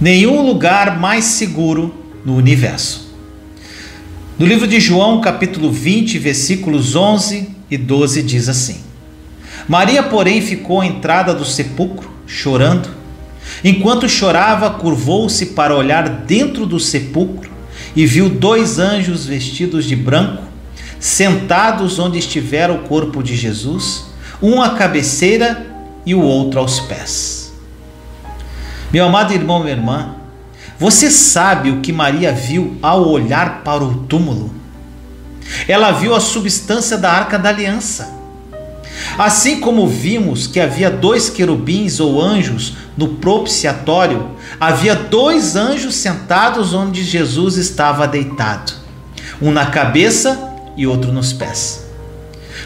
Nenhum lugar mais seguro no universo. No livro de João, capítulo 20, versículos 11 e 12, diz assim: Maria, porém, ficou à entrada do sepulcro, chorando. Enquanto chorava, curvou-se para olhar dentro do sepulcro e viu dois anjos vestidos de branco, sentados onde estivera o corpo de Jesus, um à cabeceira e o outro aos pés. Meu amado irmão, minha irmã, você sabe o que Maria viu ao olhar para o túmulo? Ela viu a substância da arca da aliança. Assim como vimos que havia dois querubins ou anjos no propiciatório, havia dois anjos sentados onde Jesus estava deitado, um na cabeça e outro nos pés.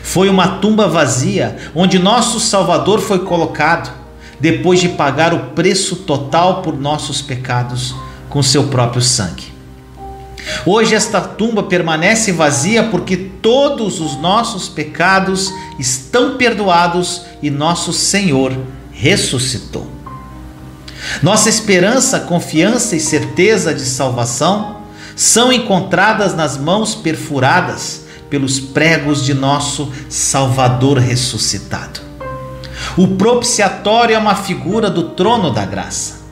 Foi uma tumba vazia onde nosso Salvador foi colocado, depois de pagar o preço total por nossos pecados com seu próprio sangue. Hoje esta tumba permanece vazia porque todos os nossos pecados estão perdoados e nosso Senhor ressuscitou. Nossa esperança, confiança e certeza de salvação são encontradas nas mãos perfuradas pelos pregos de nosso Salvador ressuscitado. O propiciatório é uma figura do trono da graça.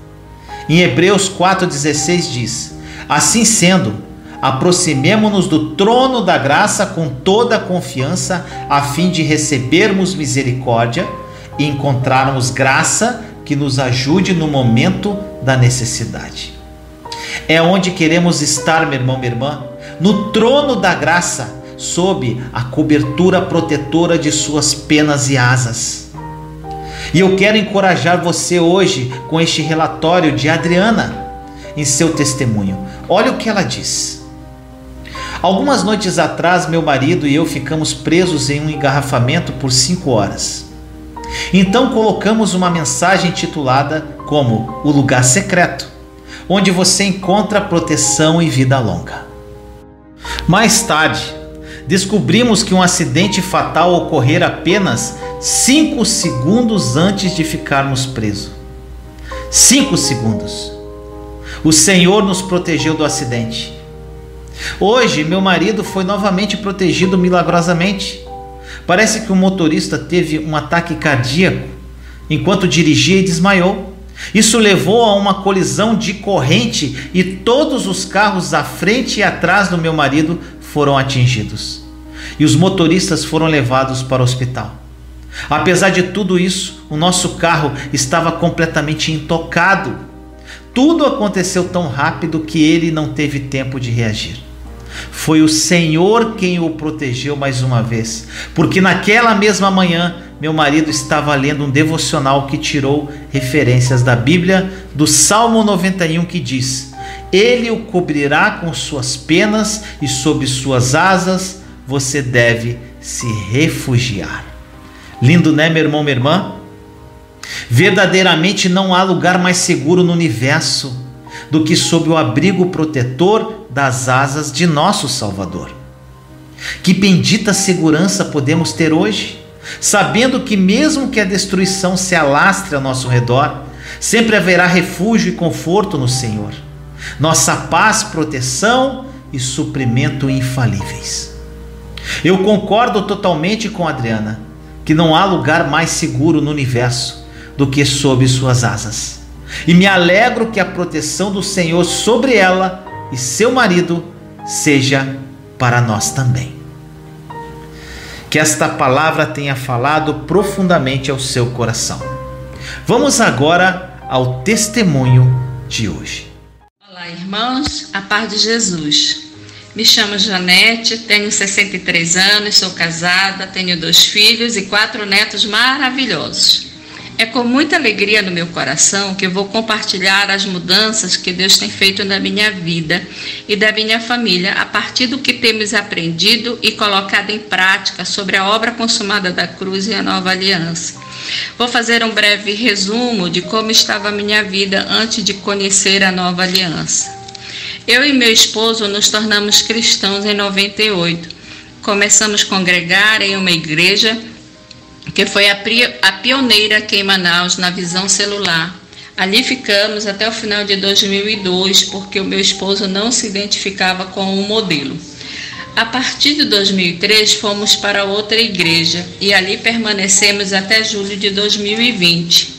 Em Hebreus 4,16 diz: Assim sendo, aproximemo-nos do trono da graça com toda a confiança, a fim de recebermos misericórdia e encontrarmos graça que nos ajude no momento da necessidade. É onde queremos estar, meu irmão, minha irmã, no trono da graça, sob a cobertura protetora de suas penas e asas. E eu quero encorajar você hoje com este relatório de Adriana em seu testemunho. Olha o que ela diz. Algumas noites atrás, meu marido e eu ficamos presos em um engarrafamento por cinco horas. Então colocamos uma mensagem titulada como O Lugar Secreto, onde você encontra proteção e vida longa. Mais tarde, descobrimos que um acidente fatal ocorrera apenas cinco segundos antes de ficarmos presos. Cinco segundos. O Senhor nos protegeu do acidente. Hoje, meu marido foi novamente protegido milagrosamente. Parece que o motorista teve um ataque cardíaco enquanto dirigia e desmaiou. Isso levou a uma colisão de corrente e todos os carros à frente e atrás do meu marido foram atingidos. E os motoristas foram levados para o hospital. Apesar de tudo isso, o nosso carro estava completamente intocado. Tudo aconteceu tão rápido que ele não teve tempo de reagir. Foi o Senhor quem o protegeu mais uma vez, porque naquela mesma manhã meu marido estava lendo um devocional que tirou referências da Bíblia, do Salmo 91 que diz: Ele o cobrirá com suas penas e sob suas asas você deve se refugiar. Lindo, né, meu irmão, minha irmã? Verdadeiramente não há lugar mais seguro no universo do que sob o abrigo protetor das asas de nosso Salvador. Que bendita segurança podemos ter hoje, sabendo que, mesmo que a destruição se alastre ao nosso redor, sempre haverá refúgio e conforto no Senhor, nossa paz, proteção e suprimento infalíveis. Eu concordo totalmente com Adriana que não há lugar mais seguro no universo do que sob suas asas. E me alegro que a proteção do Senhor sobre ela e seu marido seja para nós também. Que esta palavra tenha falado profundamente ao seu coração. Vamos agora ao testemunho de hoje. Irmãos, a paz de Jesus. Me chamo Janete, tenho 63 anos, sou casada, tenho dois filhos e quatro netos maravilhosos. É com muita alegria no meu coração que vou compartilhar as mudanças que Deus tem feito na minha vida e da minha família a partir do que temos aprendido e colocado em prática sobre a obra consumada da cruz e a nova aliança. Vou fazer um breve resumo de como estava a minha vida antes de conhecer a nova aliança. Eu e meu esposo nos tornamos cristãos em 98. Começamos a congregar em uma igreja que foi a, pioneira aqui em Manaus na visão celular. Ali ficamos até o final de 2002, porque o meu esposo não se identificava com o modelo. A partir de 2003, fomos para outra igreja e ali permanecemos até julho de 2020.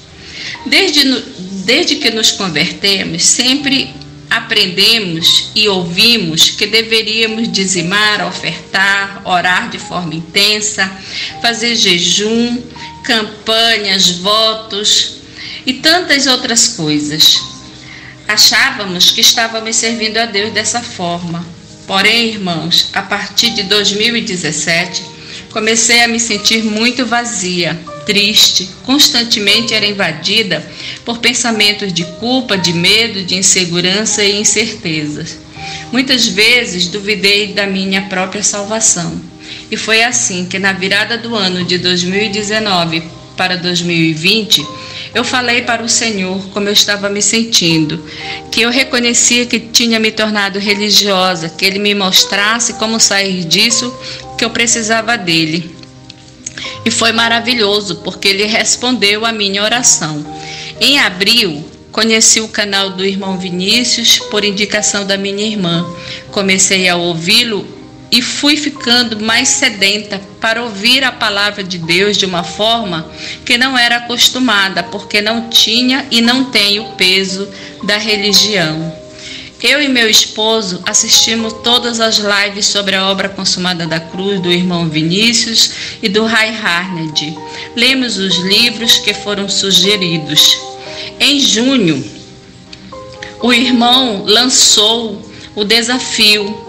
Desde, desde que nos convertemos, sempre aprendemos e ouvimos que deveríamos dizimar, ofertar, orar de forma intensa, fazer jejum, campanhas, votos e tantas outras coisas. Achávamos que estávamos servindo a Deus dessa forma, Porém, irmãos, a partir de 2017, comecei a me sentir muito vazia, triste, constantemente era invadida por pensamentos de culpa, de medo, de insegurança e incertezas. Muitas vezes duvidei da minha própria salvação. E foi assim que, na virada do ano de 2019 para 2020, eu falei para o Senhor como eu estava me sentindo, que eu reconhecia que tinha me tornado religiosa, que Ele me mostrasse como sair disso, que eu precisava dele. E foi maravilhoso, porque Ele respondeu a minha oração. Em abril, conheci o canal do irmão Vinícius por indicação da minha irmã. Comecei a ouvi-lo e fui ficando mais sedenta para ouvir a palavra de Deus de uma forma que não era acostumada, porque não tinha e não tem o peso da religião. Eu e meu esposo assistimos todas as lives sobre a obra consumada da cruz do irmão Vinícius e do Ray Harned. Lemos os livros que foram sugeridos. Em junho, o irmão lançou o desafio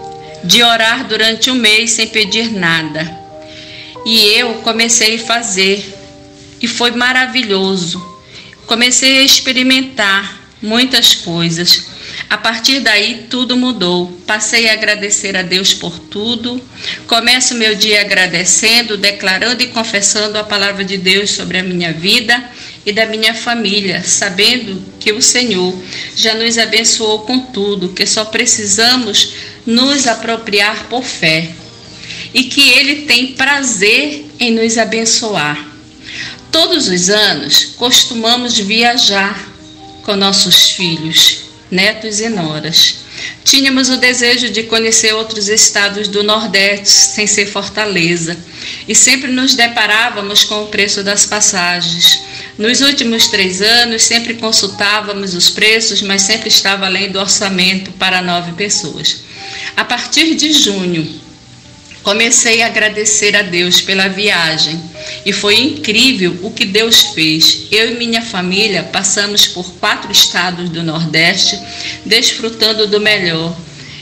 de orar durante um mês sem pedir nada. E eu comecei a fazer e foi maravilhoso. Comecei a experimentar muitas coisas. A partir daí tudo mudou. Passei a agradecer a Deus por tudo. Começo meu dia agradecendo, declarando e confessando a palavra de Deus sobre a minha vida e da minha família, sabendo que o Senhor já nos abençoou com tudo, que só precisamos nos apropriar por fé e que Ele tem prazer em nos abençoar. Todos os anos costumamos viajar com nossos filhos, netos e noras. Tínhamos o desejo de conhecer outros estados do Nordeste sem ser Fortaleza e sempre nos deparávamos com o preço das passagens. Nos últimos três anos, sempre consultávamos os preços, mas sempre estava além do orçamento para nove pessoas. A partir de junho, comecei a agradecer a Deus pela viagem e foi incrível o que Deus fez. Eu e minha família passamos por quatro estados do Nordeste, desfrutando do melhor.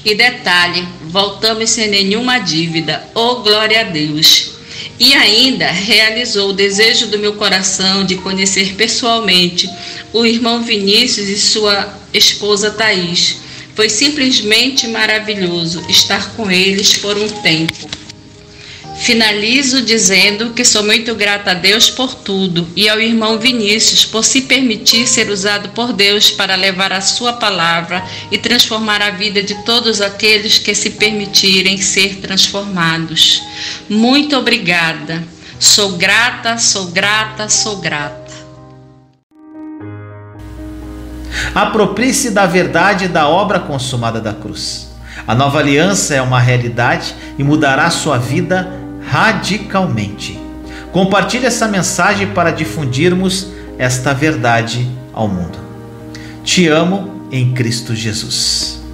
E detalhe, voltamos sem nenhuma dívida. Oh, glória a Deus! E ainda realizou o desejo do meu coração de conhecer pessoalmente o irmão Vinícius e sua esposa Thaís foi simplesmente maravilhoso estar com eles por um tempo. Finalizo dizendo que sou muito grata a Deus por tudo e ao irmão Vinícius por se permitir ser usado por Deus para levar a sua palavra e transformar a vida de todos aqueles que se permitirem ser transformados. Muito obrigada. Sou grata, sou grata, sou grata. Aproprie-se da verdade da obra consumada da cruz. A nova aliança é uma realidade e mudará sua vida radicalmente. Compartilhe essa mensagem para difundirmos esta verdade ao mundo. Te amo em Cristo Jesus.